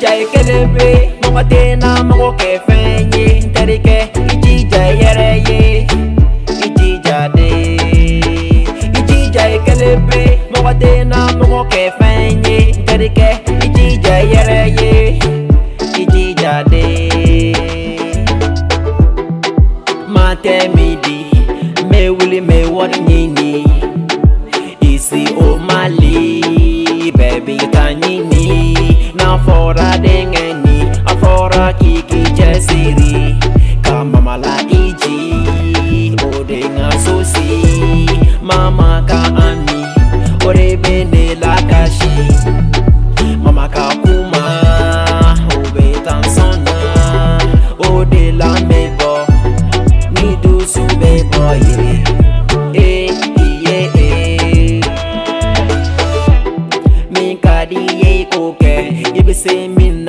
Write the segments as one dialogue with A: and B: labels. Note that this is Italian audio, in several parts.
A: jai kelebe mama te na mako ke ìjìjà ìkélébé mọ̀mọ́tẹ́ náà mọ̀kọ́ kẹfẹ́ yé ntẹ́ríkẹ́ ìjìjà ìyẹrẹyé ìjìjà dé ìjìjà ìkélébé mọ̀mọ́tẹ́ náà mọ̀kọ́ kẹfẹ́ iji jai ìjìjà ye iji jade mate midi me wuli me wari nyini. afora dengeni afora kiki jesiri. Kama malaiji odenga susi mama ka ami orebene yay, okay. Give me same in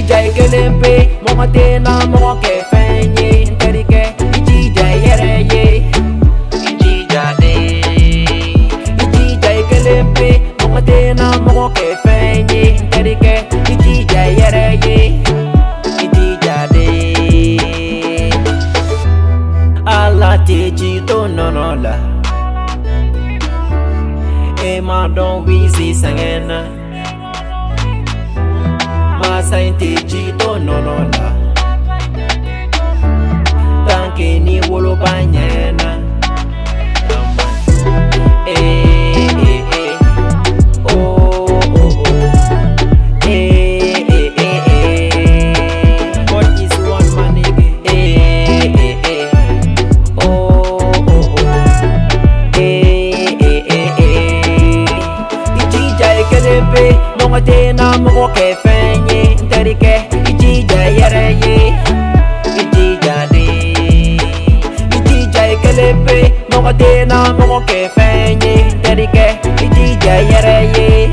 A: eh. Ijija ikelempe, mɔgɔ tɛ na mɔgɔ kɛ fɛn ye n terikɛ. Ijija i ye, ijija de. Ijija ikelempe, mɔgɔ tɛ na mɔgɔ kɛ fɛn ye n terikɛ. Ijija i yɛrɛ ye, ijija de. ala tɛ ji to nɔnɔ la e ma dɔn wisi sɛgɛn na masa in tɛ ji to nɔnɔ la tanke ni woloba ɲɛna. God is one man again. Eh, eh. Ijija ekelebe, mɔgɔ tɛ na mɔgɔ kɛ fɛn yerike ijija yereye ijija de ijija ikelepe mokote na mokoke fenye derike ijija yereye